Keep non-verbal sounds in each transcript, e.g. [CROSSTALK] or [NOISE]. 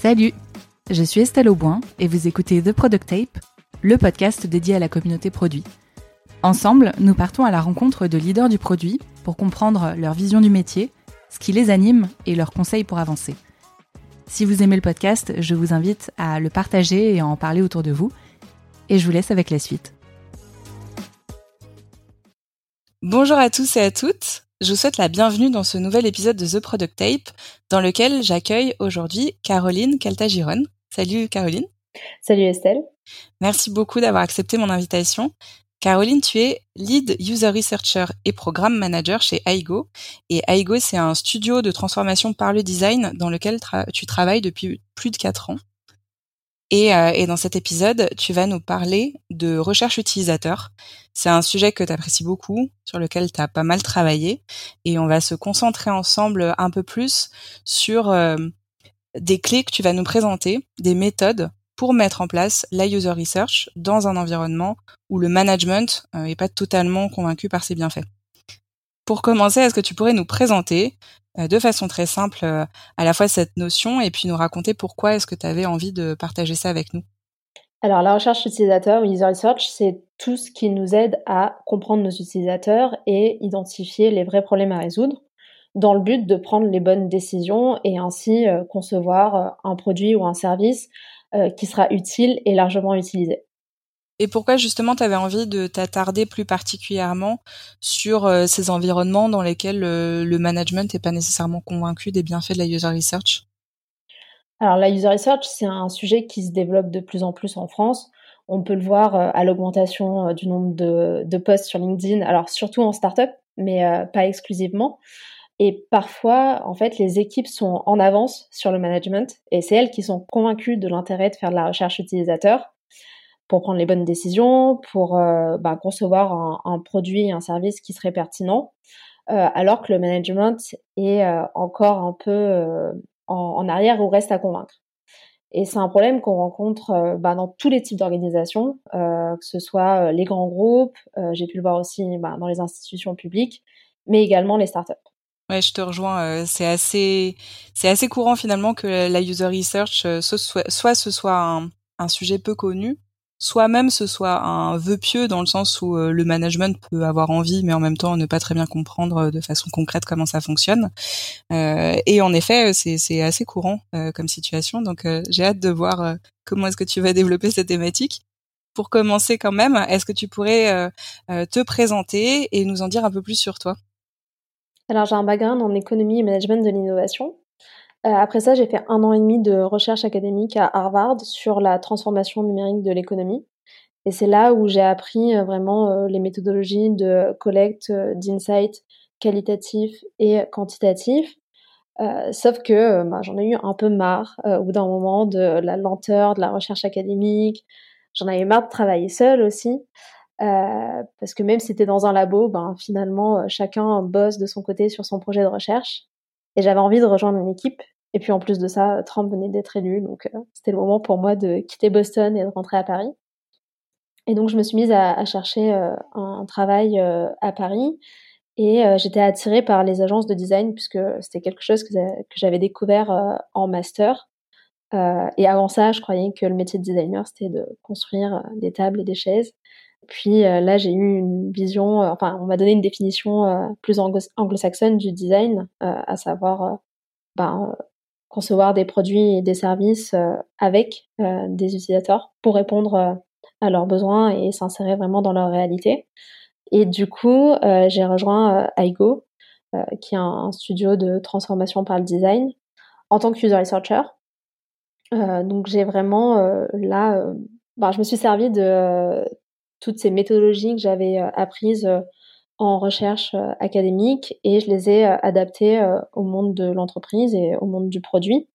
Salut, je suis Estelle Auboin et vous écoutez The Product Tape, le podcast dédié à la communauté produit. Ensemble, nous partons à la rencontre de leaders du produit pour comprendre leur vision du métier, ce qui les anime et leurs conseils pour avancer. Si vous aimez le podcast, je vous invite à le partager et à en parler autour de vous. Et je vous laisse avec la suite. Bonjour à tous et à toutes. Je vous souhaite la bienvenue dans ce nouvel épisode de The Product Tape, dans lequel j'accueille aujourd'hui Caroline Caltagiron. Salut Caroline. Salut Estelle. Merci beaucoup d'avoir accepté mon invitation. Caroline, tu es lead user researcher et programme manager chez Aigo. Et Aigo, c'est un studio de transformation par le design dans lequel tu travailles depuis plus de quatre ans. Et, euh, et, dans cet épisode, tu vas nous parler de recherche utilisateur. C'est un sujet que tu apprécies beaucoup, sur lequel tu as pas mal travaillé. Et on va se concentrer ensemble un peu plus sur euh, des clés que tu vas nous présenter, des méthodes pour mettre en place la user research dans un environnement où le management euh, est pas totalement convaincu par ses bienfaits. Pour commencer, est-ce que tu pourrais nous présenter euh, de façon très simple euh, à la fois cette notion et puis nous raconter pourquoi est-ce que tu avais envie de partager ça avec nous alors, la recherche utilisateur, user research, c'est tout ce qui nous aide à comprendre nos utilisateurs et identifier les vrais problèmes à résoudre dans le but de prendre les bonnes décisions et ainsi euh, concevoir un produit ou un service qui sera utile et largement utilisé. Et pourquoi justement tu avais envie de t'attarder plus particulièrement sur euh, ces environnements dans lesquels euh, le management n'est pas nécessairement convaincu des bienfaits de la user research? Alors la user research, c'est un sujet qui se développe de plus en plus en France. On peut le voir euh, à l'augmentation du nombre de, de, posts sur LinkedIn, alors surtout en startup, mais pas exclusivement. Et parfois, en fait, les équipes sont en avance sur le management et c'est elles qui sont convaincues de l'intérêt de faire de la recherche utilisateur pour prendre les bonnes décisions, pour euh, bah, concevoir un, un, produit un service qui serait pertinent, euh, alors que le management est euh, encore un peu en, arrière ou reste à convaincre. Et c'est un problème qu'on rencontre bah, dans tous les types d'organisations, que ce soit les grands groupes, j'ai pu le voir aussi bah, dans les institutions publiques, mais également les startups. Ouais, je te rejoins. c'est assez, c'est assez courant finalement que la user research soit, soit ce soit un sujet peu connu, soit même ce soit un vœu pieux dans le sens où euh, le management peut avoir envie mais en même temps ne pas très bien comprendre euh, de façon concrète comment ça fonctionne. Euh, et en effet c'est assez courant comme situation. Donc j'ai hâte de voir comment est-ce que tu vas développer cette thématique. Pour commencer quand même est-ce que tu pourrais te présenter et nous en dire un peu plus sur toi? Alors j'ai un background en économie et management de l'innovation après ça, j'ai fait un an et demi de recherche académique à Harvard sur la transformation numérique de l'économie. Et c'est là où j'ai appris euh, vraiment euh, les méthodologies de collecte d'insights qualitatifs et quantitatifs. Euh, sauf que bah, j'en ai eu un peu marre au bout d'un moment de la lenteur de la recherche académique. J'en avais marre de travailler seule aussi. Euh, parce que même si c'était dans un labo, ben, finalement, chacun bosse de son côté sur son projet de recherche. Et j'avais envie de rejoindre une équipe. Et puis en plus de ça, Trump venait d'être élu, donc euh, c'était le moment pour moi de quitter Boston et de rentrer à Paris. Et donc je me suis mise à, chercher euh, un, travail euh, à Paris. Et j'étais attirée par les agences de design puisque c'était quelque chose que, j'avais découvert en master. et avant ça, je croyais que le métier de designer, c'était de construire des tables et des chaises. Puis là, j'ai eu une vision, enfin, on m'a donné une définition plus anglo-saxonne du design, à savoir ben, concevoir des produits et des services avec des utilisateurs pour répondre à leurs besoins et s'insérer vraiment dans leur réalité. Et du coup, j'ai rejoint Aigo, qui est un, studio de transformation par le design, en tant que user researcher. donc j'ai vraiment là, ben, je me suis servi de toutes ces méthodologies que j'avais euh, apprises euh, en recherche euh, académique et je les ai adaptées au monde de l'entreprise et au monde du produit.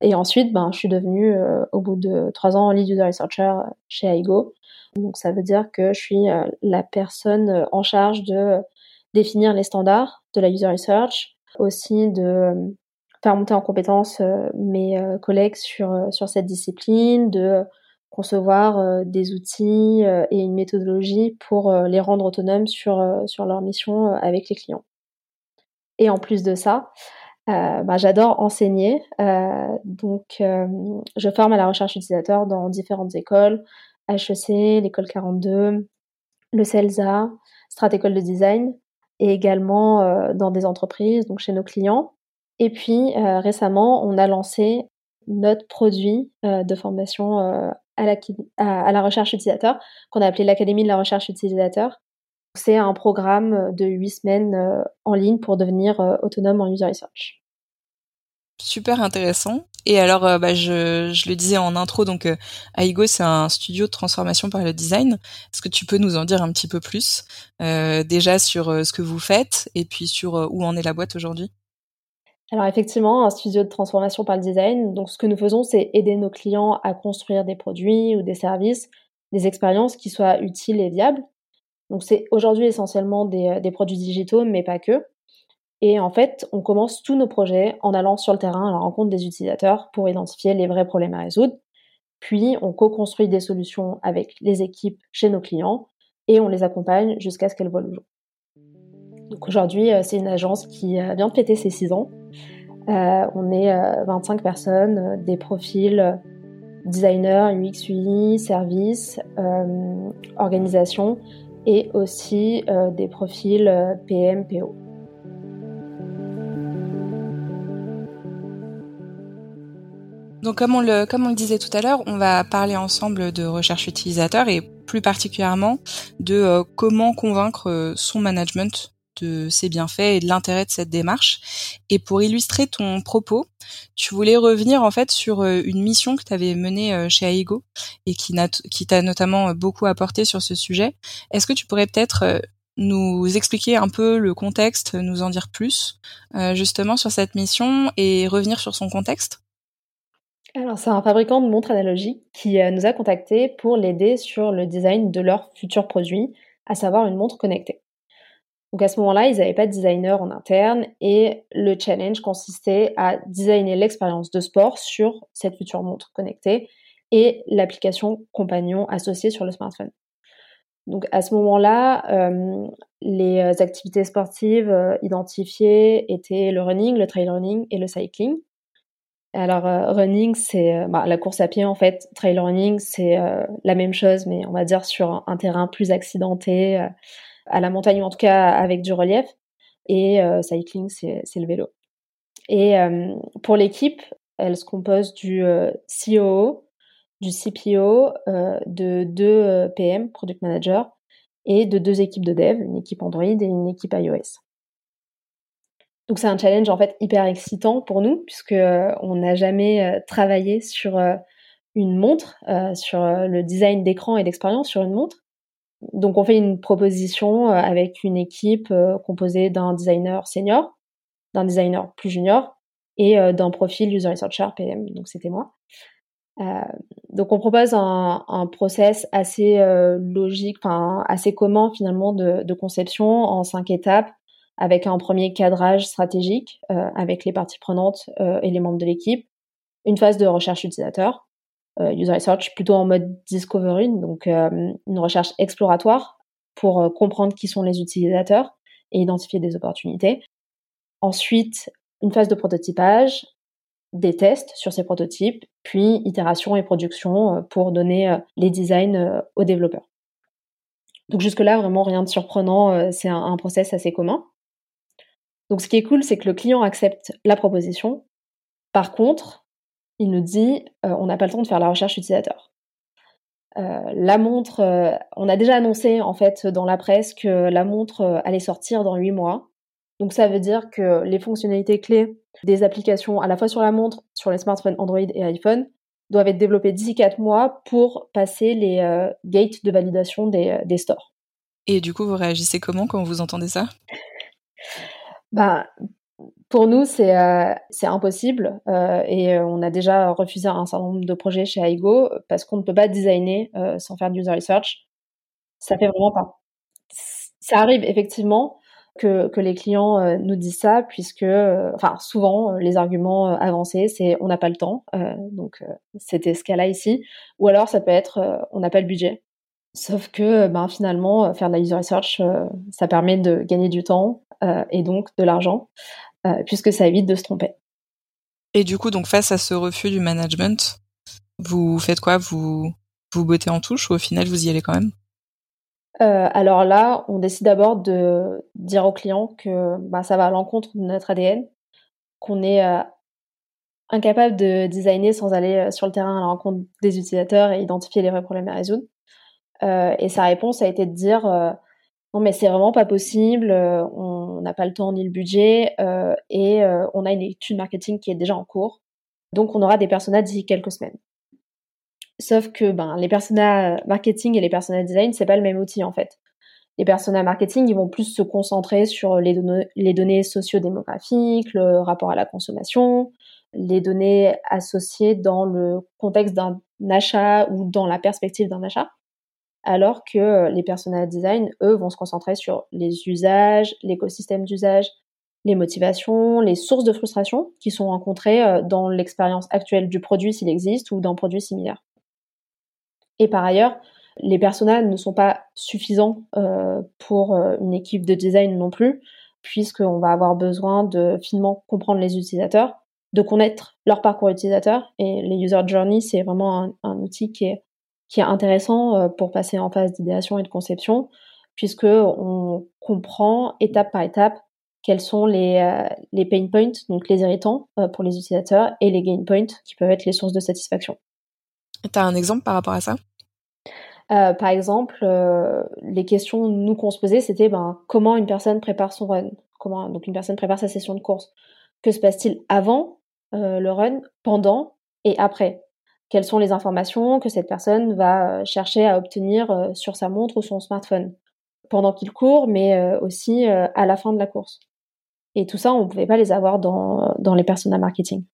Et ensuite, ben, je suis devenue, au bout de trois ans, lead user researcher chez Aigo. Donc, ça veut dire que je suis la personne en charge de définir les standards de la user research, aussi de faire monter en compétence mes collègues sur, sur cette discipline, de concevoir euh, des outils euh, et une méthodologie pour euh, les rendre autonomes sur, sur leur mission avec les clients. Et en plus de ça, bah, J'adore enseigner, donc je forme à la recherche utilisateur dans différentes écoles, HEC, l'école 42, le CELSA, École de Design, et également dans des entreprises, donc chez nos clients. Et puis récemment, on a lancé notre produit de formation à la, recherche utilisateur, qu'on a appelé l'Académie de la recherche utilisateur. C'est un programme de huit semaines en ligne pour devenir autonome en user research. Super intéressant. Et alors, euh, bah, je, le disais en intro, donc euh, Aigo, c'est un studio de transformation par le design. Est-ce que tu peux nous en dire un petit peu plus, euh, déjà sur euh, ce que vous faites et puis sur où en est la boîte aujourd'hui? Alors effectivement, un studio de transformation par le design. Donc ce que nous faisons, c'est aider nos clients à construire des produits ou des services, des expériences qui soient utiles et viables. Donc c'est aujourd'hui essentiellement des, des produits digitaux, mais pas que. Et en fait, on commence tous nos projets en allant sur le terrain à la rencontre des utilisateurs pour identifier les vrais problèmes à résoudre. Puis, on co-construit des solutions avec les équipes chez nos clients et on les accompagne jusqu'à ce qu'elles voient le jour. Aujourd'hui, euh, c'est une agence qui euh, vient de péter ses 6 ans. Euh, on est 25 personnes, des profils designer, UX, UI, service, organisation et aussi des profils PM, PO. Donc comme on le disait tout à l'heure, on va parler ensemble de recherche utilisateur et plus particulièrement de comment convaincre son management de ses bienfaits et de l'intérêt de cette démarche. Et pour illustrer ton propos, tu voulais revenir en fait sur euh, une mission que tu avais menée chez Aigo et qui t'a notamment beaucoup apporté sur ce sujet. Est-ce que tu pourrais peut-être nous expliquer un peu le contexte, nous en dire plus justement sur cette mission et revenir sur son contexte? Alors, c'est un fabricant de montres analogiques qui euh, nous a contactés pour l'aider sur le design de leur futur produit, à savoir une montre connectée. Donc à ce moment-là, ils n'avaient pas de designer en interne et le challenge consistait à designer l'expérience de sport sur cette future montre connectée et l'application compagnon associée sur le smartphone. Donc à ce moment-là, euh, les activités sportives euh, identifiées étaient le running, le trail running et le cycling. Alors, euh, running, c'est bah, la course à pied en fait. Trail running, c'est la même chose, mais on va dire sur un, terrain plus accidenté, à la montagne ou en tout cas avec du relief. Et cycling, c'est le vélo. Et pour l'équipe, elle se compose du COO, du CPO, de deux PM, Product Manager, et de deux équipes de dev, une équipe Android et une équipe iOS. Donc c'est un challenge en fait hyper excitant pour nous puisque euh, on n'a jamais euh, travaillé sur euh, une montre, sur le design d'écran et d'expérience sur une montre. Donc on fait une proposition avec une équipe composée d'un designer senior, d'un designer plus junior et d'un profil user researcher PM. Donc c'était moi. donc on propose un, un process assez logique, enfin assez commun finalement de, de conception en cinq étapes avec un premier cadrage stratégique euh, avec les parties prenantes euh, et les membres de l'équipe, une phase de recherche utilisateur, euh, user research plutôt en mode discovery, donc une recherche exploratoire pour comprendre qui sont les utilisateurs et identifier des opportunités. Ensuite, une phase de prototypage, des tests sur ces prototypes, puis itération et production pour donner les designs aux développeurs. Donc jusque-là, vraiment rien de surprenant, c'est un, un process assez commun. Donc ce qui est cool, c'est que le client accepte la proposition. Par contre, il nous dit euh, on n'a pas le temps de faire la recherche utilisateur. Euh, la montre, euh, on a déjà annoncé en fait dans la presse que la montre allait sortir dans 8 mois. Donc ça veut dire que les fonctionnalités clés des applications à la fois sur la montre, sur les smartphones Android et iPhone doivent être développées d'ici 4 mois pour passer les gates de validation des, des stores. Et du coup, vous réagissez comment quand vous entendez ça? Bah, pour nous, c'est euh, impossible euh, et euh, on a déjà refusé un certain nombre de projets chez Aigo parce qu'on ne peut pas designer sans faire du user research. Ça fait vraiment pas. Ça arrive effectivement que, que les clients nous disent ça puisque, enfin, souvent les arguments avancés, c'est on n'a pas le temps, donc c'était ce cas-là ici, ou alors ça peut être on n'a pas le budget. Sauf que ben, finalement, faire de la user research, ça permet de gagner du temps, euh, et donc de l'argent. puisque ça évite de se tromper. Et du coup, donc face à ce refus du management, vous faites quoi? Vous vous bottez en touche ou au final vous y allez quand même? Euh, alors là, on décide d'abord de dire au client que bah, ça va à l'encontre de notre ADN, qu'on est euh, incapable de designer sans aller euh, sur le terrain à la rencontre des utilisateurs et identifier les vrais problèmes à résoudre. Et sa réponse a été de dire non mais c'est vraiment pas possible, on n'a pas le temps ni le budget et on a une étude marketing qui est déjà en cours, donc on aura des personnages d'ici quelques semaines. Sauf que ben, les personas marketing et les personas design, c'est pas le même outil en fait. Les personas marketing, ils vont plus se concentrer sur les, données, les données sociodémographiques, le rapport à la consommation, les données associées dans le contexte d'un achat ou dans la perspective d'un achat. Alors que les personas design, eux, vont se concentrer sur les usages, l'écosystème d'usage, les motivations, les sources de frustration qui sont rencontrées euh, dans l'expérience actuelle du produit s'il existe ou d'un produit similaire. Et par ailleurs, les personnages ne sont pas suffisants euh, pour euh, une équipe de design non plus, puisqu'on va avoir besoin de finement comprendre les utilisateurs, de connaître leur parcours utilisateur. Et les user journey, c'est vraiment un, outil qui est, qui est intéressant euh, pour passer en phase d'idéation et de conception, puisque on comprend étape par étape quels sont les, les pain points, donc les irritants pour les utilisateurs, et les gain points, qui peuvent être les sources de satisfaction. Tu as un exemple par rapport à ça? Euh, par exemple, euh, les questions nous qu'on se posait, c'était ben, comment une personne prépare son run, comment donc une personne prépare sa session de course? Que se passe-t-il avant euh, le run, pendant et après? Quelles sont les informations que cette personne va chercher à obtenir sur sa montre ou son smartphone pendant qu'il court, mais aussi à la fin de la course. Et tout ça, on ne pouvait pas les avoir dans, dans les personas marketing.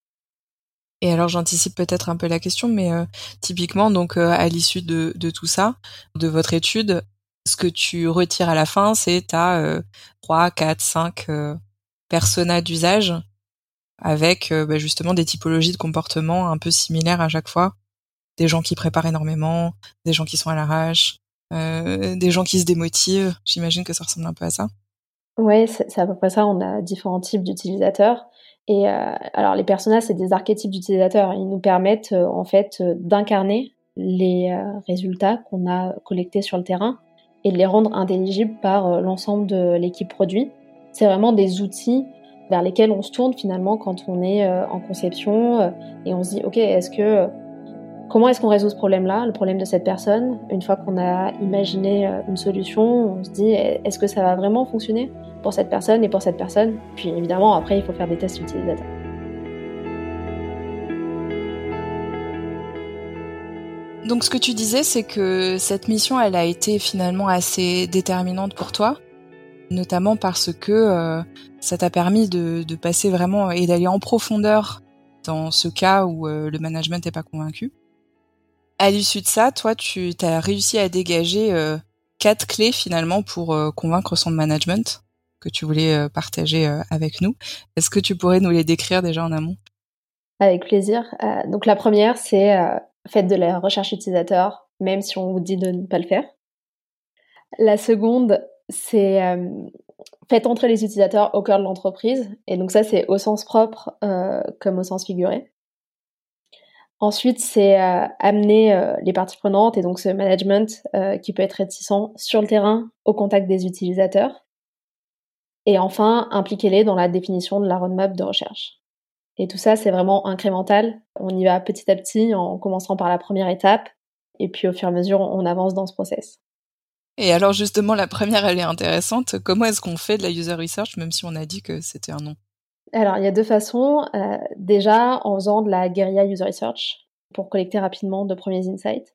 Et alors j'anticipe peut-être un peu la question, mais euh, typiquement donc euh, à l'issue de, de, tout ça, de votre étude, ce que tu retires à la fin, c'est ta euh, 3, 4, 5 personas d'usage avec euh, bah, justement des typologies de comportement un peu similaires à chaque fois. Des gens qui préparent énormément, des gens qui sont à l'arrache, des gens qui se démotivent. J'imagine que ça ressemble un peu à ça. Oui, c'est à peu près ça. On a différents types d'utilisateurs. Et euh, alors les personnages, c'est des archétypes d'utilisateurs. Ils nous permettent euh, en fait euh, d'incarner les résultats qu'on a collectés sur le terrain et de les rendre intelligibles par l'ensemble de l'équipe produit. C'est vraiment des outils vers lesquels on se tourne finalement quand on est en conception et on se dit ok est-ce que comment est-ce qu'on résout ce problème-là, le problème de cette personne? Une fois qu'on a imaginé une solution, on se dit est-ce que ça va vraiment fonctionner pour cette personne et pour cette personne? Puis évidemment, après, il faut faire des tests utilisateurs. Donc ce que tu disais, c'est que cette mission, elle a été finalement assez déterminante pour toi, notamment parce que euh, ça t'a permis de, passer vraiment et d'aller en profondeur dans ce cas où euh, le management n'est pas convaincu. À l'issue de ça, toi, tu as réussi à dégager euh, quatre clés finalement pour convaincre son management que tu voulais partager avec nous. Est-ce que tu pourrais nous les décrire déjà en amont? Avec plaisir. Donc la première, c'est faites de la recherche utilisateur, même si on vous dit de ne pas le faire. La seconde, c'est faites entrer les utilisateurs au cœur de l'entreprise. Et donc ça, c'est au sens propre comme au sens figuré. Ensuite, c'est amener les parties prenantes et donc ce management qui peut être réticent sur le terrain au contact des utilisateurs. Et enfin, impliquez-les dans la définition de la roadmap de recherche. Et tout ça, c'est vraiment incrémental. On y va petit à petit en commençant par la première étape. Et puis au fur et à mesure, on avance dans ce process. Et alors justement, la première, elle est intéressante. Comment est-ce qu'on fait de la user research, même si on a dit que c'était un nom? Alors, il y a deux façons. Euh, déjà, en faisant de la guérilla user research pour collecter rapidement de premiers insights.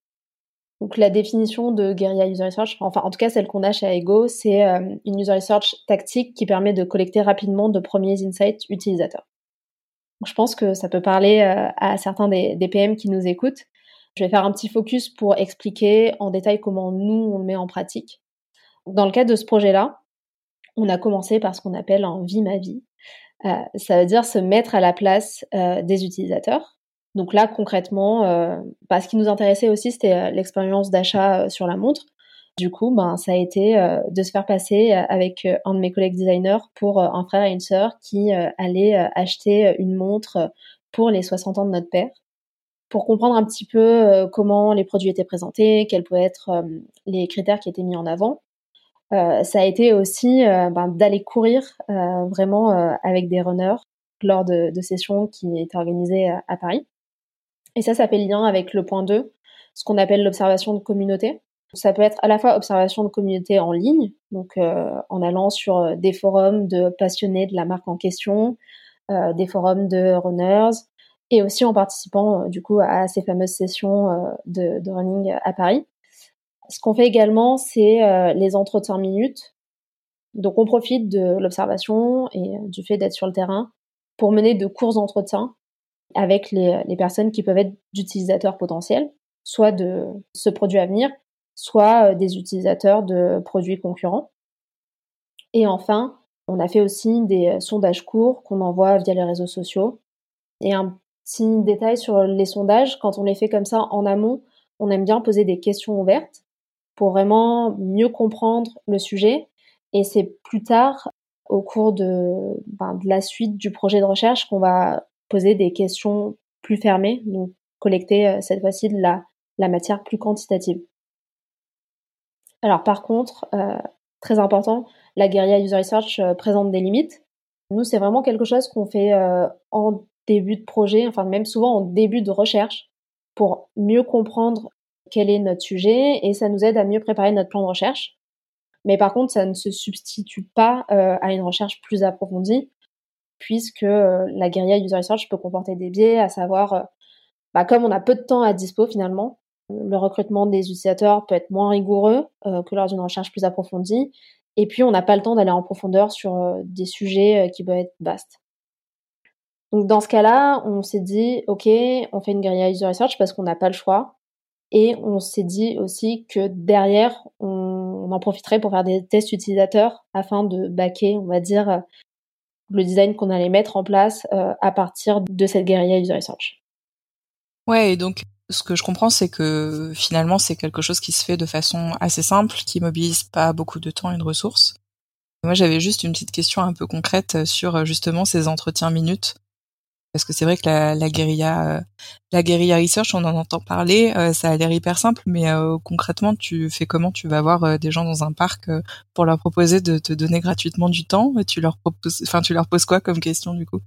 Donc la définition de guerilla user research, enfin en tout cas celle qu'on a chez Aigo, c'est euh, une user research tactique qui permet de collecter rapidement de premiers insights utilisateurs. je pense que ça peut parler euh, à certains des, PM qui nous écoutent. Je vais faire un petit focus pour expliquer en détail comment nous on le met en pratique. Dans le cadre de ce projet-là, on a commencé par ce qu'on appelle un vie ma vie. Euh, ça veut dire se mettre à la place des utilisateurs donc là, concrètement, euh, bah, ce qui nous intéressait aussi, c'était euh, l'expérience d'achat euh, sur la montre. Du coup, ben, ça a été de se faire passer avec un de mes collègues designers pour un frère et une sœur qui allaient acheter une montre pour les 60 ans de notre père pour comprendre un petit peu comment les produits étaient présentés, quels pouvaient être les critères qui étaient mis en avant. ça a été aussi ben, d'aller courir vraiment avec des runners lors de, sessions qui étaient organisées à, Paris. Et ça, ça fait lien avec le point 2, ce qu'on appelle l'observation de communauté. Ça peut être à la fois observation de communauté en ligne, donc en allant sur des forums de passionnés de la marque en question, des forums de runners, et aussi en participant euh, du coup à ces fameuses sessions euh, de, running à Paris. Ce qu'on fait également, c'est euh, les entretiens minutes. Donc on profite de l'observation et du fait d'être sur le terrain pour mener de courts entretiens avec les, les personnes qui peuvent être d'utilisateurs potentiels, soit de ce produit à venir, soit des utilisateurs de produits concurrents. Et enfin, on a fait aussi des sondages courts qu'on envoie via les réseaux sociaux et un Petit détail sur les sondages, quand on les fait comme ça en amont, on aime bien poser des questions ouvertes pour vraiment mieux comprendre le sujet. Et c'est plus tard, au cours de, ben, de la suite du projet de recherche, qu'on va poser des questions plus fermées, donc collecter euh, cette fois-ci de la, la matière plus quantitative. Alors par contre, euh, très important, la guérilla user research euh, présente des limites. Nous, c'est vraiment quelque chose qu'on fait en début de projet, enfin même souvent en début de recherche, pour mieux comprendre quel est notre sujet et ça nous aide à mieux préparer notre plan de recherche. Mais par contre, ça ne se substitue pas euh, à une recherche plus approfondie, puisque euh, la guérilla user research peut comporter des biais, à savoir, euh, bah, comme on a peu de temps à dispo finalement, le recrutement des utilisateurs peut être moins rigoureux que lors d'une recherche plus approfondie, et puis on n'a pas le temps d'aller en profondeur sur des sujets qui peuvent être vastes. Donc dans ce cas-là, on s'est dit, ok, on fait une guérilla user research parce qu'on n'a pas le choix. Et on s'est dit aussi que derrière, on, en profiterait pour faire des tests utilisateurs afin de baquer, on va dire, le design qu'on allait mettre en place euh, à partir de cette guérilla user research. Ouais, et donc ce que je comprends, c'est que finalement, c'est quelque chose qui se fait de façon assez simple, qui mobilise pas beaucoup de temps et de ressources. Moi, j'avais juste une petite question un peu concrète sur justement ces entretiens minutes parce que c'est vrai que la, la guérilla, euh, la guérilla research, on en entend parler, euh, ça a l'air hyper simple, mais euh, concrètement, tu fais comment? Tu vas voir des gens dans un parc pour leur proposer de te donner gratuitement du temps. Et tu leur proposes, enfin, tu leur poses quoi comme question du coup?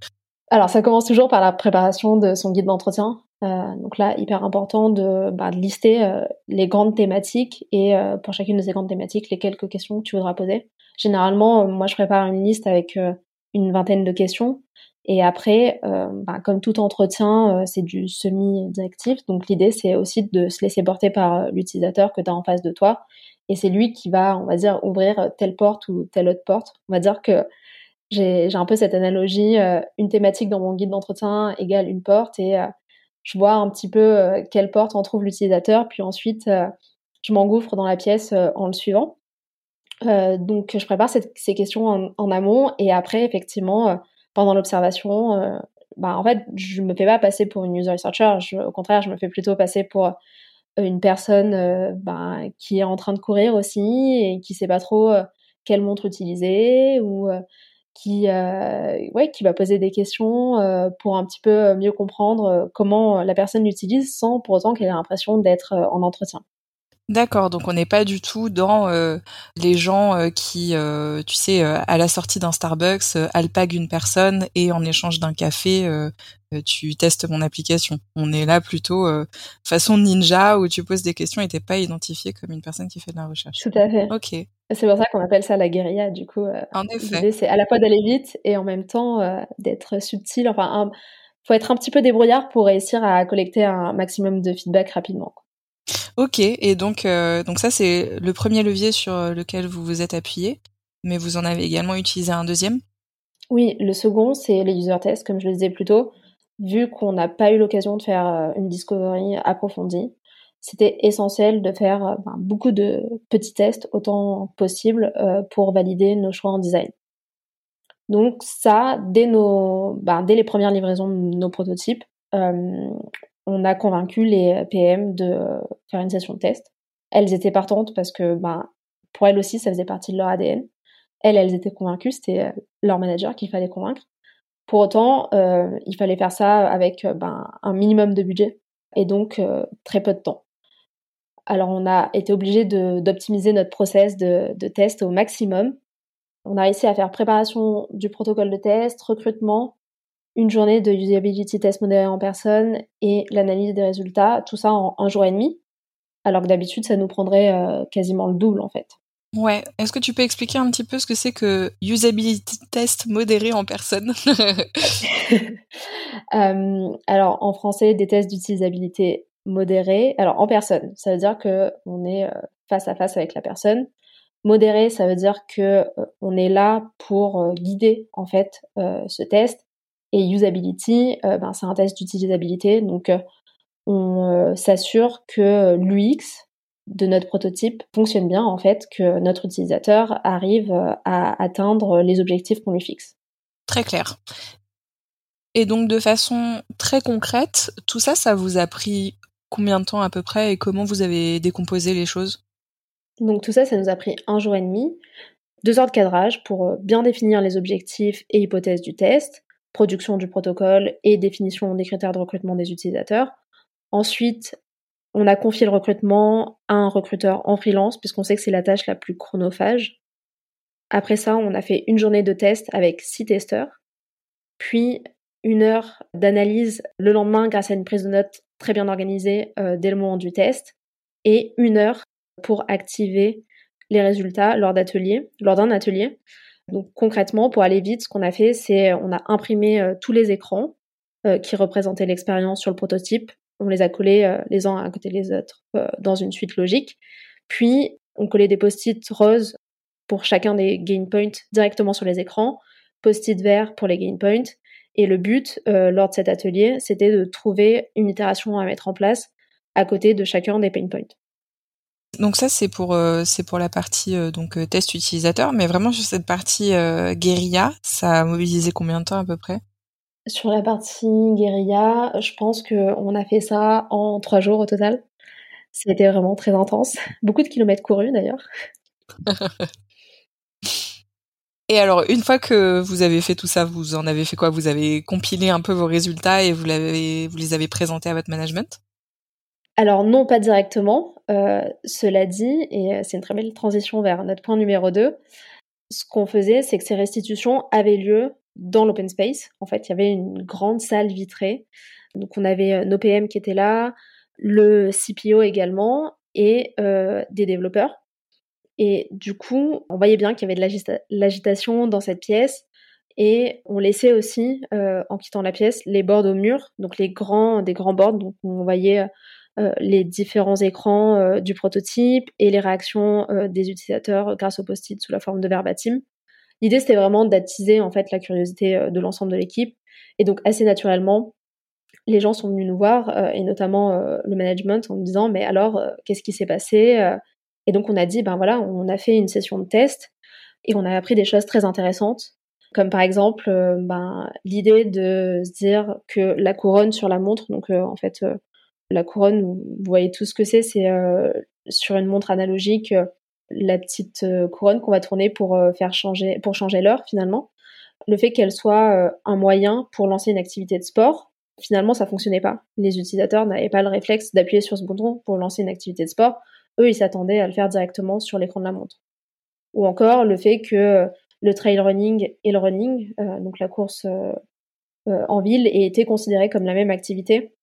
Alors, ça commence toujours par la préparation de son guide d'entretien. donc là, hyper important de, bah, de lister les grandes thématiques et pour chacune de ces grandes thématiques, les quelques questions que tu voudras poser. Généralement, moi, je prépare une liste avec une vingtaine de questions et après, euh, bah, comme tout entretien, euh, c'est du semi-directif. Donc l'idée, c'est aussi de se laisser porter par euh, l'utilisateur que tu as en face de toi. Et c'est lui qui va, on va dire, ouvrir telle porte ou telle autre porte. On va dire que j'ai un peu cette analogie, une thématique dans mon guide d'entretien égale une porte. Et je vois un petit peu quelle porte en trouve l'utilisateur. Puis ensuite, je m'engouffre dans la pièce en le suivant. donc je prépare ces questions en, en, amont. Et après, effectivement pendant l'observation, euh, bah, en fait, je me fais pas passer pour une user researcher. au contraire, je me fais plutôt passer pour euh, une personne euh, bah, qui est en train de courir aussi et qui sait pas trop quelle montre utiliser ou qui, ouais, qui va poser des questions pour un petit peu mieux comprendre comment la personne l'utilise sans pour autant qu'elle ait l'impression d'être en entretien. D'accord, donc on n'est pas du tout dans euh, les gens euh, qui, euh, tu sais, à la sortie d'un Starbucks, alpaguent une personne et en échange d'un café, tu testes mon application. On est là plutôt façon ninja où tu poses des questions et t'es pas identifié comme une personne qui fait de la recherche. Tout à fait. Ok. C'est pour ça qu'on appelle ça la guérilla, du coup. en effet. C'est à la fois d'aller vite et en même temps d'être subtil. Enfin, faut être un petit peu débrouillard pour réussir à collecter un maximum de feedback rapidement. Ok, et donc, euh, donc ça c'est le premier levier sur lequel vous vous êtes appuyé, mais vous en avez également utilisé un deuxième? Oui, le second c'est les user tests, comme je le disais plus tôt. Vu qu'on n'a pas eu l'occasion de faire euh, une discovery approfondie, c'était essentiel de faire euh, ben, beaucoup de petits tests autant possible pour valider nos choix en design. Donc ça, dès, nos, ben, dès les premières livraisons de nos prototypes, on a convaincu les PM de faire une session de test. elles étaient partantes parce que ben, pour elles aussi, ça faisait partie de leur ADN. Elles, elles étaient convaincues, c'était leur manager qu'il fallait convaincre. Pour autant, il fallait faire ça avec ben, un minimum de budget et donc très peu de temps. Alors on a été obligé d'optimiser notre process de, de, test au maximum. On a réussi à faire préparation du protocole de test, recrutement, une journée de usability test modéré en personne et l'analyse des résultats, tout ça en un jour et demi, alors que d'habitude ça nous prendrait euh, quasiment le double en fait. Ouais, est-ce que tu peux expliquer un petit peu ce que c'est que usability test modéré en personne? [LAUGHS] Euh, Alors en français, des tests d'utilisabilité modérés, alors en personne, ça veut dire que on est euh, face à face avec la personne. Modéré, ça veut dire que on est là pour guider en fait ce test et usability, euh, ben, c'est un test d'utilisabilité. Donc, euh, on euh, s'assure que l'UX de notre prototype fonctionne bien, en fait, que notre utilisateur arrive à atteindre les objectifs qu'on lui fixe. Très clair. Et donc, de façon très concrète, tout ça, ça vous a pris combien de temps à peu près et comment vous avez décomposé les choses? Donc, tout ça, ça nous a pris un jour et demi. Deux heures de cadrage pour bien définir les objectifs et hypothèses du test, production du protocole et définition des critères de recrutement des utilisateurs. Ensuite, on a confié le recrutement à un recruteur en freelance puisqu'on sait que c'est la tâche la plus chronophage. Après ça, on a fait une journée de test avec six testeurs, puis une heure d'analyse le lendemain grâce à une prise de notes très bien organisée euh, dès le moment du test, et une heure pour activer les résultats lors d'un atelier. Donc concrètement, pour aller vite, ce qu'on a fait, c'est on a imprimé euh, tous les écrans euh, qui représentaient l'expérience sur le prototype. On les a collés euh, les uns à côté des autres dans une suite logique. Puis on collait des post-it roses pour chacun des gain points directement sur les écrans, post-it verts pour les gain points. Et le but lors de cet atelier, c'était de trouver une itération à mettre en place à côté de chacun des pain points. Donc ça c'est pour euh, c'est pour la partie euh, donc euh, test utilisateur, mais vraiment sur cette partie guérilla, ça a mobilisé combien de temps à peu près? Sur la partie guérilla, je pense que on a fait ça en trois jours au total. C'était vraiment très intense, beaucoup de kilomètres courus d'ailleurs. [LAUGHS] Et alors, une fois que vous avez fait tout ça, vous en avez fait quoi? Vous avez compilé un peu vos résultats et vous, l'avez, vous les avez présentés à votre management? Alors non, pas directement. Euh, cela dit, et euh, c'est une très belle transition vers notre point numéro 2, ce qu'on faisait, c'est que ces restitutions avaient lieu dans l'open space. En fait, il y avait une grande salle vitrée. Donc on avait euh, nos PM qui étaient là, le CPO également, et des développeurs. Et du coup, on voyait bien qu'il y avait de l'agitation dans cette pièce. Et on laissait aussi, en quittant la pièce, les boards au mur, donc les grands, des grands boards. Donc on voyait les différents écrans euh, du prototype et les réactions euh, des utilisateurs grâce au post-it sous la forme de verbatim. L'idée, c'était vraiment d'attiser en fait la curiosité de l'ensemble de l'équipe. Et donc, assez naturellement, les gens sont venus nous voir, et notamment le management, en nous disant, mais alors, qu'est-ce qui s'est passé Et donc, on a dit, ben voilà, on a fait une session de test, et on a appris des choses très intéressantes, comme par exemple ben, l'idée de se dire que la couronne sur la montre, donc en fait la couronne, vous voyez tout ce que c'est, c'est euh, sur une montre analogique euh, la petite euh, couronne qu'on va tourner pour faire changer, pour changer l'heure finalement. Le fait qu'elle soit un moyen pour lancer une activité de sport, finalement ça fonctionnait pas. Les utilisateurs n'avaient pas le réflexe d'appuyer sur ce bouton pour lancer une activité de sport. Eux, ils s'attendaient à le faire directement sur l'écran de la montre. Ou encore le fait que le trail running et le running, donc la course en ville, aient été considérés comme la même activité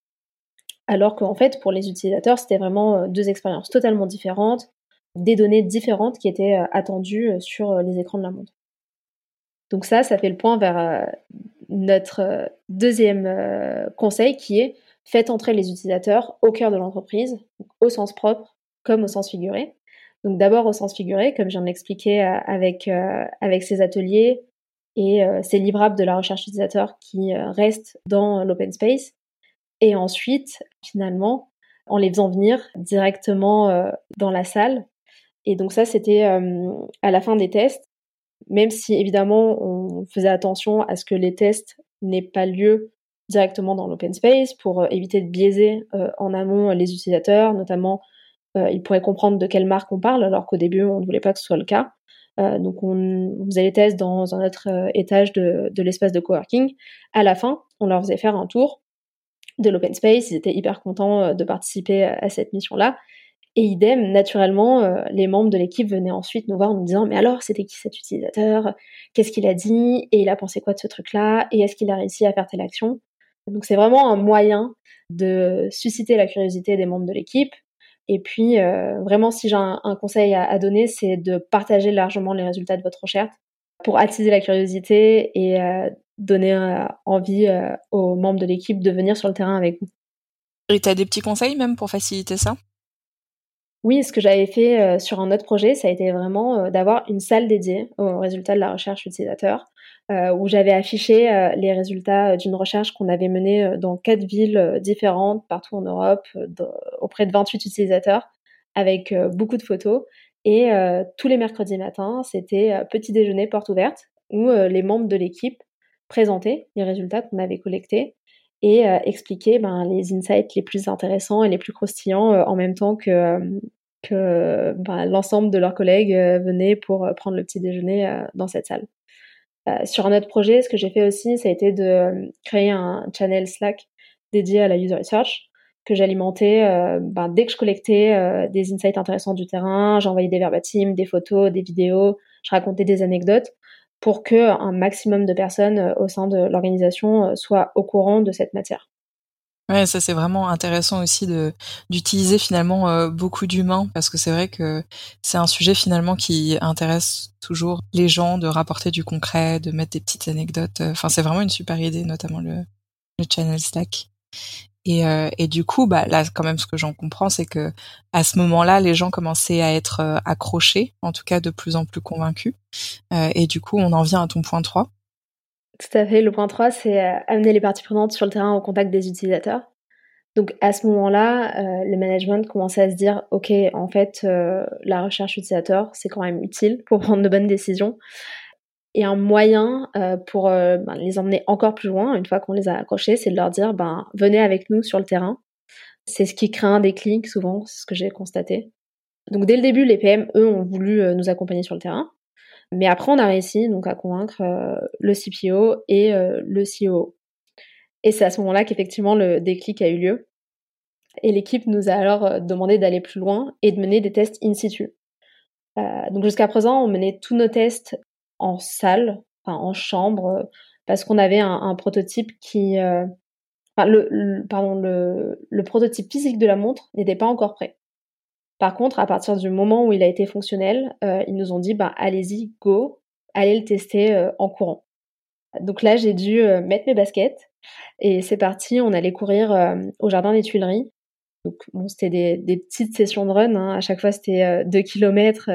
alors qu'en fait, pour les utilisateurs, c'était vraiment euh, deux expériences totalement différentes, des données différentes qui étaient euh, attendues euh, sur les écrans de la montre. Donc ça, ça fait le point vers notre deuxième conseil qui est faites entrer les utilisateurs au cœur de l'entreprise, au sens propre comme au sens figuré. Donc d'abord au sens figuré, comme je viens de avec, avec ces ateliers et ces livrables de la recherche utilisateur qui restent dans l'open space, et ensuite, finalement, en les faisant venir directement euh, dans la salle. Et donc ça, c'était euh, à la fin des tests, même si évidemment on faisait attention à ce que les tests n'aient pas lieu directement dans l'open space pour euh, éviter de biaiser en amont les utilisateurs, notamment ils pourraient comprendre de quelle marque on parle, alors qu'au début, on ne voulait pas que ce soit le cas. donc, on, faisait les tests dans un autre étage de, de l'espace de coworking. À la fin, on leur faisait faire un tour de l'open space. Ils étaient hyper contents de participer à cette mission-là. Et idem, naturellement, euh, les membres de l'équipe venaient ensuite nous voir en nous disant mais alors c'était qui cet utilisateur? Qu'est-ce qu'il a dit? Et il a pensé quoi de ce truc-là? Et est-ce qu'il a réussi à faire telle action? Donc c'est vraiment un moyen de susciter la curiosité des membres de l'équipe. Et puis euh, vraiment, si j'ai un, conseil à, donner, c'est de partager largement les résultats de votre recherche pour attiser la curiosité et euh, donner envie aux membres de l'équipe de venir sur le terrain avec vous. Et tu as des petits conseils même pour faciliter ça? Oui, ce que j'avais fait euh, sur un autre projet, ça a été vraiment euh, d'avoir une salle dédiée aux résultats de la recherche utilisateur, euh, où j'avais affiché les résultats d'une recherche qu'on avait menée dans quatre villes différentes partout en Europe, auprès de 28 utilisateurs, avec beaucoup de photos. Et tous les mercredis matins, c'était petit déjeuner porte ouverte, où les membres de l'équipe présentaient les résultats qu'on avait collectés et expliquaient ben, les insights les plus intéressants et les plus croustillants en même temps que, que bah, l'ensemble de leurs collègues euh, venaient pour euh, prendre le petit déjeuner euh, dans cette salle. sur un autre projet, ce que j'ai fait aussi, ça a été de créer un channel Slack dédié à la user research que j'alimentais ben, dès que je collectais des insights intéressants du terrain, j'envoyais des verbatims, des photos, des vidéos, je racontais des anecdotes pour que un maximum de personnes au sein de l'organisation soient au courant de cette matière. Ouais, ça c'est vraiment intéressant aussi d'utiliser finalement euh, beaucoup d'humains parce que c'est vrai que c'est un sujet finalement qui intéresse toujours les gens de rapporter du concret, de mettre des petites anecdotes. Enfin, c'est vraiment une super idée, notamment le le channel Slack. Et, euh, et du coup, bah là quand même ce que j'en comprends, c'est que à ce moment-là, les gens commençaient à être euh, accrochés, en tout cas de plus en plus convaincus. et du coup, on en vient à ton point 3 tout à fait. Le point 3, c'est euh, amener les parties prenantes sur le terrain au contact des utilisateurs. Donc à ce moment-là, euh, le management commençait à se dire, ok, en fait, euh, la recherche utilisateur, c'est quand même utile pour prendre de bonnes décisions. Et un moyen pour ben, les emmener encore plus loin, une fois qu'on les a accrochés, c'est de leur dire, ben, venez avec nous sur le terrain. C'est ce qui crée un déclic souvent, c'est ce que j'ai constaté. Donc dès le début, les PM, eux, ont voulu nous accompagner sur le terrain. Mais après, on a réussi donc à convaincre euh, le CPO et euh, le CEO. Et c'est à ce moment-là qu'effectivement le déclic a eu lieu. Et l'équipe nous a alors euh, demandé d'aller plus loin et de mener des tests in situ. donc jusqu'à présent, on menait tous nos tests en salle, enfin en chambre, parce qu'on avait un, prototype qui, enfin, le, pardon, le, le prototype physique de la montre n'était pas encore prêt. Par contre, à partir du moment où il a été fonctionnel, euh, ils nous ont dit bah, allez-y, go, allez le tester euh, en courant. Donc là, j'ai dû euh, mettre mes baskets et c'est parti. On allait courir au jardin des Tuileries. Donc bon, c'était des, petites sessions de run. Hein. À chaque fois, c'était 2 km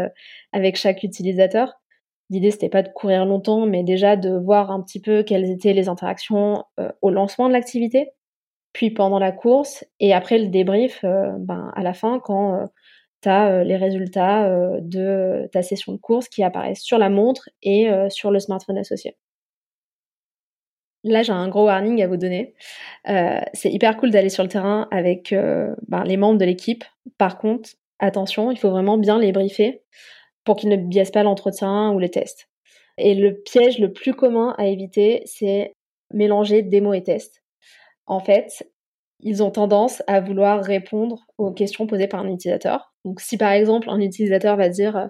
avec chaque utilisateur. L'idée, c'était pas de courir longtemps, mais déjà de voir un petit peu quelles étaient les interactions au lancement de l'activité, puis pendant la course, et après le débrief ben, à la fin quand tu as euh, les résultats euh, de ta session de course qui apparaissent sur la montre et euh, sur le smartphone associé. Là, j'ai un gros warning à vous donner. c'est hyper cool d'aller sur le terrain avec ben, les membres de l'équipe. Par contre, attention, il faut vraiment bien les briefer pour qu'ils ne biaisent pas l'entretien ou les tests. Et le piège le plus commun à éviter, c'est mélanger démo et test. En fait, ils ont tendance à vouloir répondre aux questions posées par un utilisateur. Donc si par exemple un utilisateur va dire euh,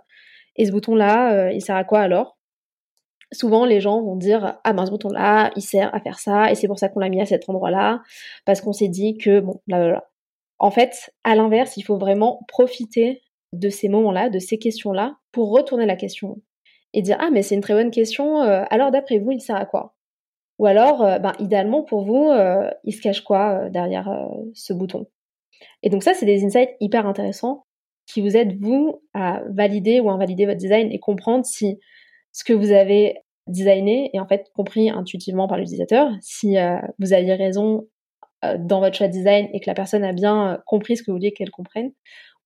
et ce bouton là, euh, il sert à quoi alors? Souvent les gens vont dire ah ben ce bouton là, il sert à faire ça et c'est pour ça qu'on l'a mis à cet endroit là parce qu'on s'est dit que bon là En fait, à l'inverse, il faut vraiment profiter de ces moments-là, de ces questions-là pour retourner la question et dire ah mais c'est une très bonne question. Euh, alors d'après vous, il sert à quoi? Ou alors, euh, ben, idéalement pour vous, euh, il se cache quoi derrière ce bouton? Et donc ça, c'est des insights hyper intéressants qui vous aident, vous, à valider ou invalider votre design et comprendre si ce que vous avez designé est en fait compris intuitivement par l'utilisateur, si vous aviez raison dans votre choix de design et que la personne a bien compris ce que vous vouliez qu'elle comprenne,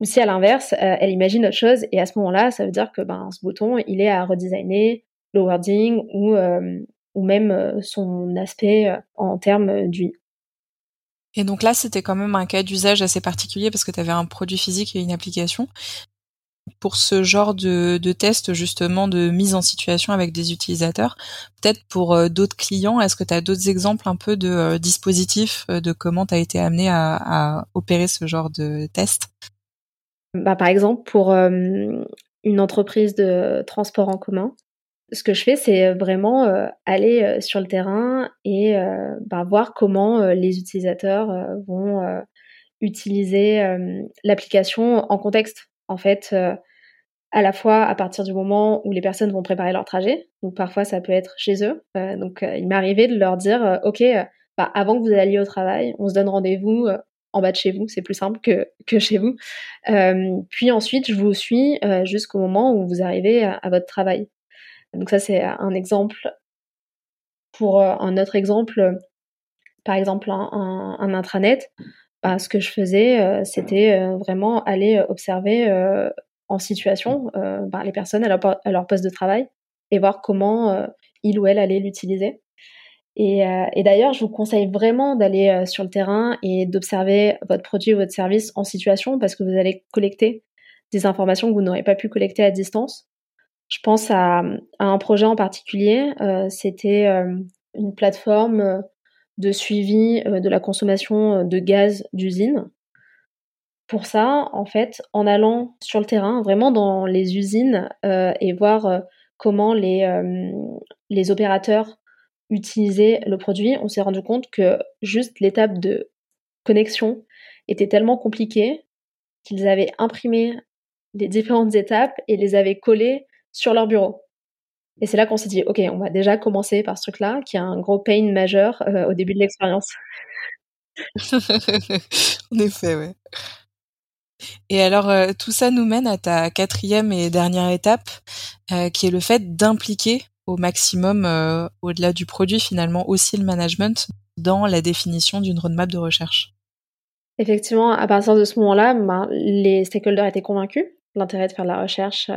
ou si à l'inverse, elle imagine autre chose et à ce moment-là, ça veut dire que ben, ce bouton, il est à redesigner, le wording ou ou même euh, son aspect euh, en termes d'UI. Et donc là, c'était quand même un cas d'usage assez particulier parce que tu avais un produit physique et une application. Pour ce genre de, de test, justement, de mise en situation avec des utilisateurs, peut-être pour euh, d'autres clients, est-ce que tu as d'autres exemples un peu de euh, dispositifs, euh, de comment tu as été amené à, opérer ce genre de test? Bah, Par exemple, pour une entreprise de transport en commun, ce que je fais, c'est vraiment aller sur le terrain et bah, voir comment les utilisateurs vont utiliser l'application en contexte. En fait, à la fois à partir du moment où les personnes vont préparer leur trajet. Parfois, ça peut être chez eux. donc il m'est arrivé de leur dire, OK, bah, avant que vous alliez au travail, on se donne rendez-vous en bas de chez vous, c'est plus simple que, que chez vous. puis ensuite, je vous suis jusqu'au moment où vous arrivez à votre travail. Donc ça, c'est un exemple. Pour euh, un autre exemple, par exemple un, intranet, bah, ce que je faisais, euh, c'était euh, vraiment aller observer en situation bah, les personnes à leur, poste de travail et voir comment il ou elle allait l'utiliser. Et, et d'ailleurs, je vous conseille vraiment d'aller sur le terrain et d'observer votre produit ou votre service en situation parce que vous allez collecter des informations que vous n'aurez pas pu collecter à distance. Je pense à, un projet en particulier. Euh, c'était euh, une plateforme euh, de suivi de la consommation de gaz d'usine. Pour ça, en fait, en allant sur le terrain, vraiment dans les usines et voir comment les, les opérateurs utilisaient le produit, on s'est rendu compte que juste l'étape de connexion était tellement compliquée qu'ils avaient imprimé les différentes étapes et les avaient collées sur leur bureau. Et c'est là qu'on s'est dit, ok, on va déjà commencer par ce truc-là, qui a un gros pain majeur euh, au début de l'expérience. [LAUGHS] en effet, ouais. Et alors, euh, tout ça nous mène à ta quatrième et dernière étape, euh, qui est le fait d'impliquer au maximum, au-delà du produit, finalement, aussi le management dans la définition d'une roadmap de recherche. Effectivement, à partir de ce moment-là, ben, les stakeholders étaient convaincus de l'intérêt de faire de la recherche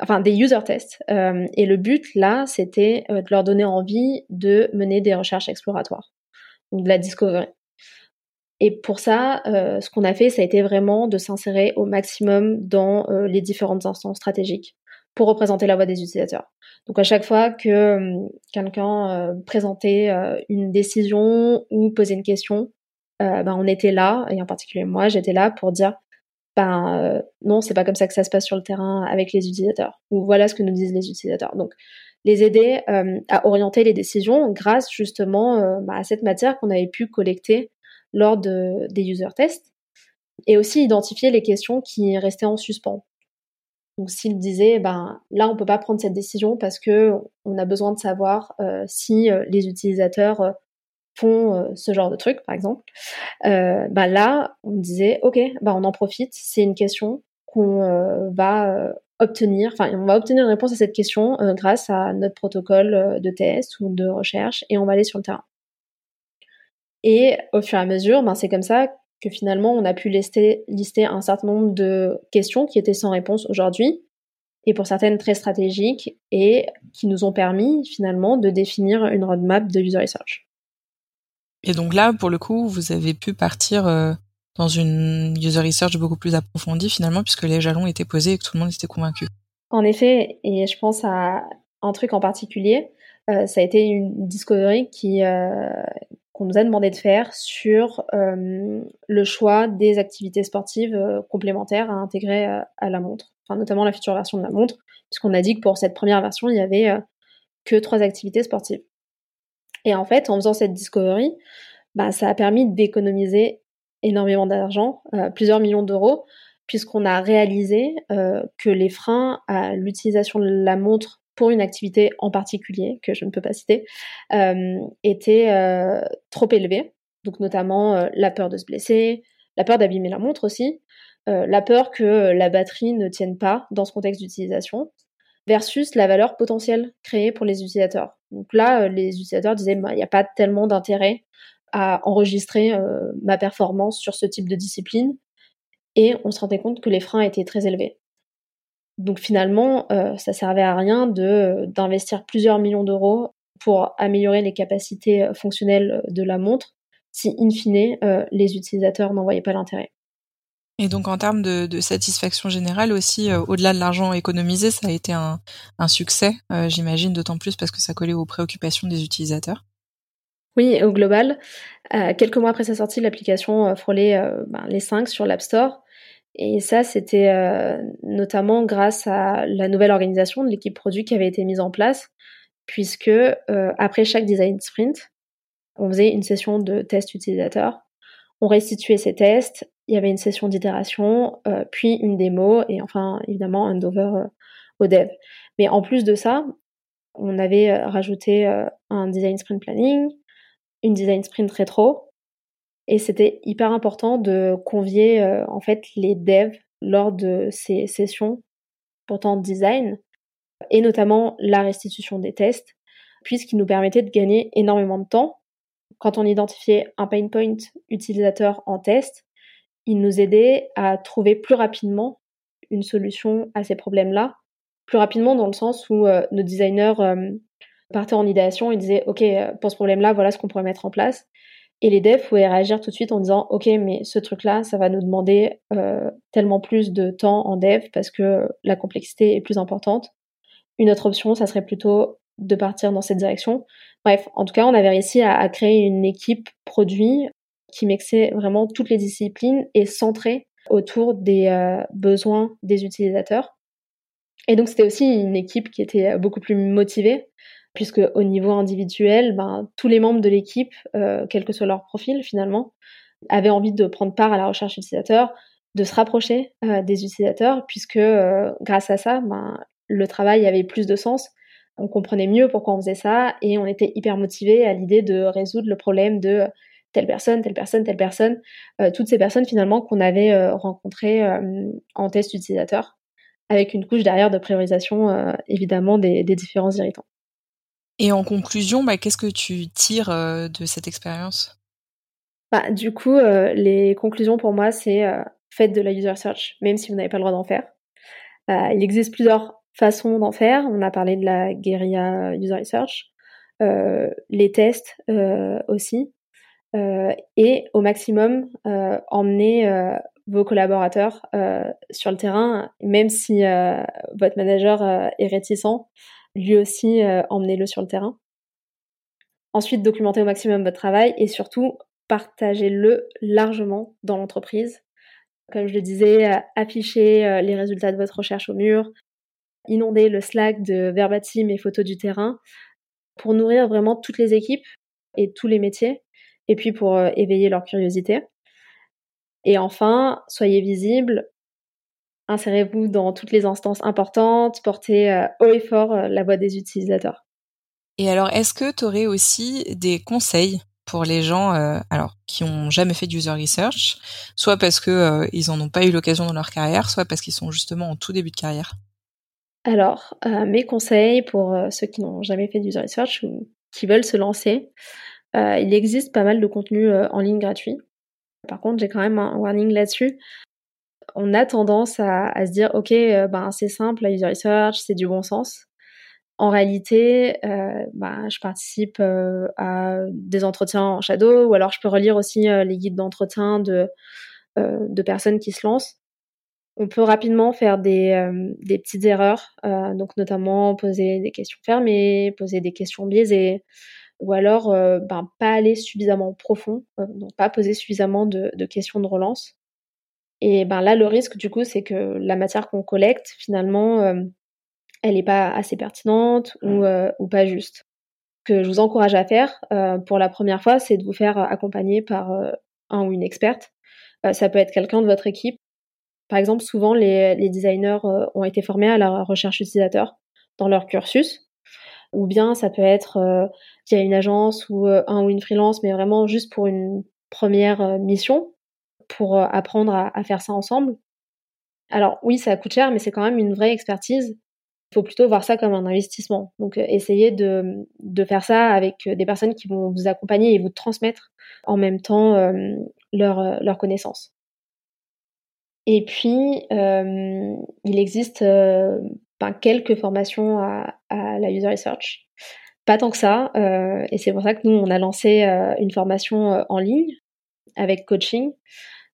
enfin des user tests. Euh, et le but là, c'était euh, de leur donner envie de mener des recherches exploratoires, donc de la discovery. Et pour ça, euh, ce qu'on a fait, ça a été vraiment de s'insérer au maximum dans les différentes instances stratégiques pour représenter la voix des utilisateurs. Donc à chaque fois que quelqu'un présentait une décision ou posait une question, ben, on était là, et en particulier moi, j'étais là pour dire ben euh, non, c'est pas comme ça que ça se passe sur le terrain avec les utilisateurs. Ou voilà ce que nous disent les utilisateurs. Donc les aider euh, à orienter les décisions grâce justement euh, bah, à cette matière qu'on avait pu collecter lors de, des user tests et aussi identifier les questions qui restaient en suspens. Donc s'ils disaient ben là on peut pas prendre cette décision parce que on a besoin de savoir si les utilisateurs font euh, ce genre de truc, par exemple, euh, bah là, on disait, ok, bah on en profite, c'est une question qu'on euh, va obtenir, enfin, on va obtenir une réponse à cette question grâce à notre protocole de test ou de recherche, et on va aller sur le terrain. Et au fur et à mesure, ben, c'est comme ça que finalement, on a pu lister, lister un certain nombre de questions qui étaient sans réponse aujourd'hui, et pour certaines très stratégiques, et qui nous ont permis finalement de définir une roadmap de user research. Et donc là, pour le coup, vous avez pu partir euh, dans une user research beaucoup plus approfondie finalement, puisque les jalons étaient posés et que tout le monde était convaincu. En effet, et je pense à un truc en particulier, euh, ça a été une discovery qui euh, qu'on nous a demandé de faire sur le choix des activités sportives complémentaires à intégrer à la montre, enfin notamment la future version de la montre, puisqu'on a dit que pour cette première version, il y avait que trois activités sportives. Et en fait, en faisant cette discovery, bah, ça a permis d'économiser énormément d'argent, euh, plusieurs millions d'euros, puisqu'on a réalisé euh, que les freins à l'utilisation de la montre pour une activité en particulier, que je ne peux pas citer, euh, étaient trop élevés. Donc notamment la peur de se blesser, la peur d'abîmer la montre aussi, la peur que la batterie ne tienne pas dans ce contexte d'utilisation, versus la valeur potentielle créée pour les utilisateurs. Donc là, euh, les utilisateurs disaient, bah, il n'y a pas tellement d'intérêt à enregistrer euh, ma performance sur ce type de discipline. Et on se rendait compte que les freins étaient très élevés. Donc finalement, euh, ça servait à rien de d'investir plusieurs millions d'euros pour améliorer les capacités fonctionnelles de la montre si in fine les utilisateurs n'en voyaient pas l'intérêt. Et donc en termes de, satisfaction générale aussi, au-delà de l'argent économisé, ça a été un, succès, j'imagine, d'autant plus parce que ça collait aux préoccupations des utilisateurs. Oui, au global, quelques mois après sa sortie, l'application frôlait ben, les 5 sur l'App Store. Et ça, c'était notamment grâce à la nouvelle organisation de l'équipe produit qui avait été mise en place, puisque après chaque design sprint, on faisait une session de test utilisateur, on restituait ces tests, il y avait une session d'itération, puis une démo, et enfin, évidemment, un over au dev. Mais en plus de ça, on avait rajouté un design sprint planning, une design sprint rétro. Et c'était hyper important de convier euh, en fait les devs lors de ces sessions pourtant design et notamment la restitution des tests puisqu'il nous permettait de gagner énormément de temps. Quand on identifiait un pain point utilisateur en test, il nous aidait à trouver plus rapidement une solution à ces problèmes-là, plus rapidement dans le sens où euh, nos designers euh, partait en idéation et disait OK, pour ce problème-là, voilà ce qu'on pourrait mettre en place. Et les devs pouvaient réagir tout de suite en disant OK, mais ce truc-là, ça va nous demander euh, tellement plus de temps en dev parce que la complexité est plus importante. Une autre option, ça serait plutôt de partir dans cette direction. Bref, en tout cas, on avait réussi à, créer une équipe produit qui mixait vraiment toutes les disciplines et centrée autour des euh, besoins des utilisateurs. Et donc, c'était aussi une équipe qui était beaucoup plus motivée puisque au niveau individuel, ben, tous les membres de l'équipe, euh, quel que soit leur profil finalement, avaient envie de prendre part à la recherche utilisateur, de se rapprocher euh, des utilisateurs, puisque euh, grâce à ça, ben, le travail avait plus de sens. On comprenait mieux pourquoi on faisait ça et on était hyper motivé à l'idée de résoudre le problème de telle personne, telle personne, telle personne, toutes ces personnes finalement qu'on avait rencontrées en test utilisateur, avec une couche derrière de priorisation évidemment des différents irritants. Et en conclusion, bah, qu'est-ce que tu tires euh, de cette expérience? Bah, Du coup, euh, les conclusions pour moi, c'est euh, faites de la user search, même si vous n'avez pas le droit d'en faire. il existe plusieurs façons d'en faire. On a parlé de la guérilla user research, les tests aussi, et au maximum emmener vos collaborateurs sur le terrain, même si votre manager est réticent lui aussi, euh, emmenez-le sur le terrain. Ensuite, documentez au maximum votre travail et surtout, partagez-le largement dans l'entreprise. Comme je le disais, euh, affichez euh, les résultats de votre recherche au mur, inondez le Slack de verbatim et photos du terrain pour nourrir vraiment toutes les équipes et tous les métiers, et puis pour éveiller leur curiosité. Et enfin, soyez visible, Insérez-vous dans toutes les instances importantes, portez euh, haut et fort euh, la voix des utilisateurs. Et alors, est-ce que tu aurais aussi des conseils pour les gens euh, alors qui ont jamais fait de user research, soit parce que ils en ont pas eu l'occasion dans leur carrière, soit parce qu'ils sont justement en tout début de carrière? Alors, mes conseils pour ceux qui n'ont jamais fait de user research ou qui veulent se lancer, il existe pas mal de contenu en ligne gratuit. Par contre, j'ai quand même un warning là-dessus on a tendance à, se dire ok euh, ben c'est simple la user research c'est du bon sens. En réalité euh, ben, je participe euh, à des entretiens en shadow ou alors je peux relire aussi les guides d'entretien de, de personnes qui se lancent. On peut rapidement faire des, petites erreurs donc notamment poser des questions fermées poser des questions biaisées ou alors ben, pas aller suffisamment profond donc pas poser suffisamment de questions de relance et ben là, le risque, du coup, c'est que la matière qu'on collecte, finalement, euh, elle n'est pas assez pertinente ou, euh, ou, pas juste. Ce que je vous encourage à faire euh, pour la première fois, c'est de vous faire accompagner par un ou une experte. ça peut être quelqu'un de votre équipe. Par exemple, souvent, les, les designers ont été formés à la recherche utilisateur dans leur cursus. Ou bien ça peut être via une agence ou un ou une freelance, mais vraiment juste pour une première mission pour euh, apprendre à, faire ça ensemble. Alors oui, ça coûte cher, mais c'est quand même une vraie expertise. Il faut plutôt voir ça comme un investissement. Donc euh, essayez de, faire ça avec euh, des personnes qui vont vous accompagner et vous transmettre en même temps leurs leur connaissances. Et puis, il existe ben, quelques formations à, la user research. pas tant que ça, et c'est pour ça que nous on a lancé une formation en ligne avec coaching.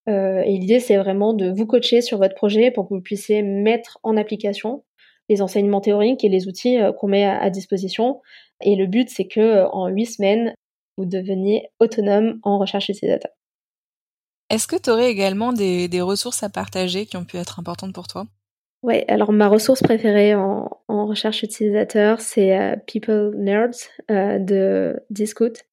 Et l'idée c'est vraiment de vous coacher sur votre projet pour que vous puissiez mettre en application les enseignements théoriques et les outils qu'on met à, disposition. Et le but c'est que en huit semaines vous deveniez autonome en recherche utilisateur. Est-ce que tu aurais également des, ressources à partager qui ont pu être importantes pour toi? Oui, alors ma ressource préférée en, recherche utilisateur, c'est euh, People Nerds euh, de Discoot.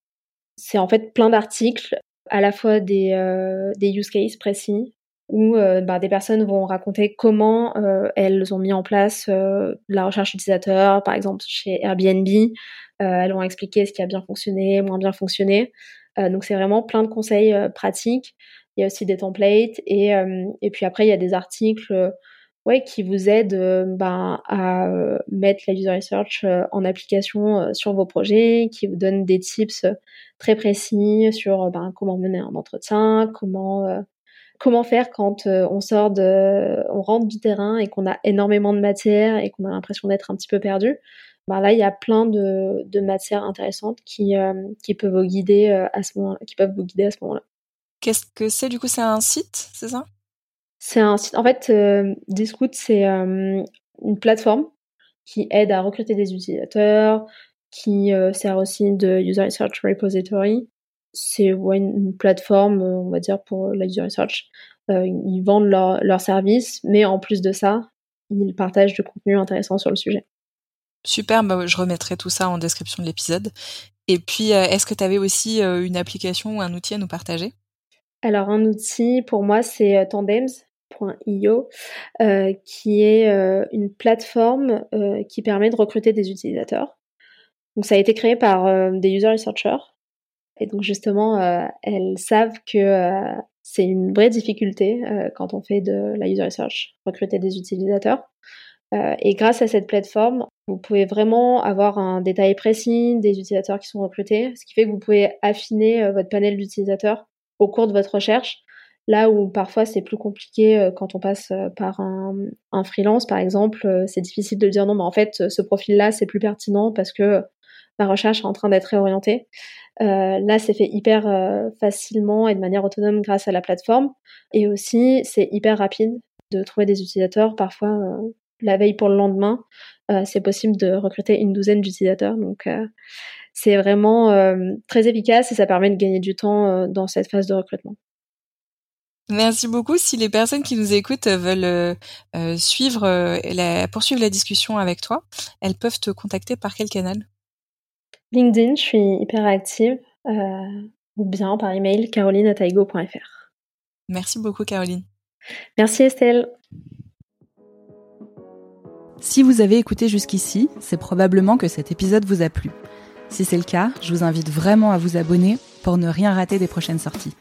C'est en fait plein d'articles, à la fois des, euh, des use cases précis, où bah, des personnes vont raconter comment elles ont mis en place la recherche utilisateur, par exemple chez Airbnb. elles vont expliquer ce qui a bien fonctionné, moins bien fonctionné. donc c'est vraiment plein de conseils pratiques il y a aussi des templates et, euh, et puis après il y a des articles euh, ouais, qui vous aident euh, ben, à mettre la user research en application sur vos projets, qui vous donnent des tips très précis sur ben, comment mener un entretien, comment comment faire quand on sort de, on rentre du terrain et qu'on a énormément de matière et qu'on a l'impression d'être un petit peu perdu. Ben là, il y a plein de, de matières intéressantes qui, qui peuvent vous guider à ce moment, qui peuvent vous guider à ce moment-là. Qu'est-ce que c'est du coup? C'est un site, c'est ça? C'est un site. En fait, euh, Discoot, c'est euh, une plateforme qui aide à recruter des utilisateurs, qui euh, sert aussi de user research repository. C'est une, plateforme, on va dire, pour la user research. ils vendent leurs leur services, mais en plus de ça, ils partagent du contenu intéressant sur le sujet. Super, bah, je remettrai tout ça en description de l'épisode. Et puis, est-ce que tu avais aussi une application ou un outil à nous partager? Alors un outil pour moi c'est euh, tandems.io euh, qui est euh, une plateforme qui permet de recruter des utilisateurs. Donc ça a été créé par des user researchers et donc justement elles savent que c'est une vraie difficulté quand on fait de la user research, recruter des utilisateurs. et grâce à cette plateforme, vous pouvez vraiment avoir un détail précis des utilisateurs qui sont recrutés, ce qui fait que vous pouvez affiner votre panel d'utilisateurs au cours de votre recherche. Là où parfois c'est plus compliqué euh, quand on passe euh, par un, freelance, par exemple, euh, c'est difficile de dire non, mais en fait, ce profil-là, c'est plus pertinent parce que ma recherche est en train d'être réorientée. Là, c'est fait hyper facilement et de manière autonome grâce à la plateforme. Et aussi, c'est hyper rapide de trouver des utilisateurs. Parfois, la veille pour le lendemain, c'est possible de recruter une douzaine d'utilisateurs. Donc, c'est vraiment très efficace et ça permet de gagner du temps dans cette phase de recrutement. Merci beaucoup. Si les personnes qui nous écoutent veulent euh, suivre la, poursuivre la discussion avec toi, elles peuvent te contacter par quel canal? LinkedIn, je suis hyper active, ou bien par email caroline.taigo.fr. Merci beaucoup Caroline. Merci Estelle. Si vous avez écouté jusqu'ici, c'est probablement que cet épisode vous a plu. Si c'est le cas, je vous invite vraiment à vous abonner pour ne rien rater des prochaines sorties.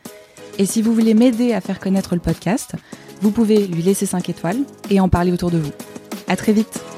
Et si vous voulez m'aider à faire connaître le podcast, vous pouvez lui laisser 5 étoiles et en parler autour de vous. À très vite!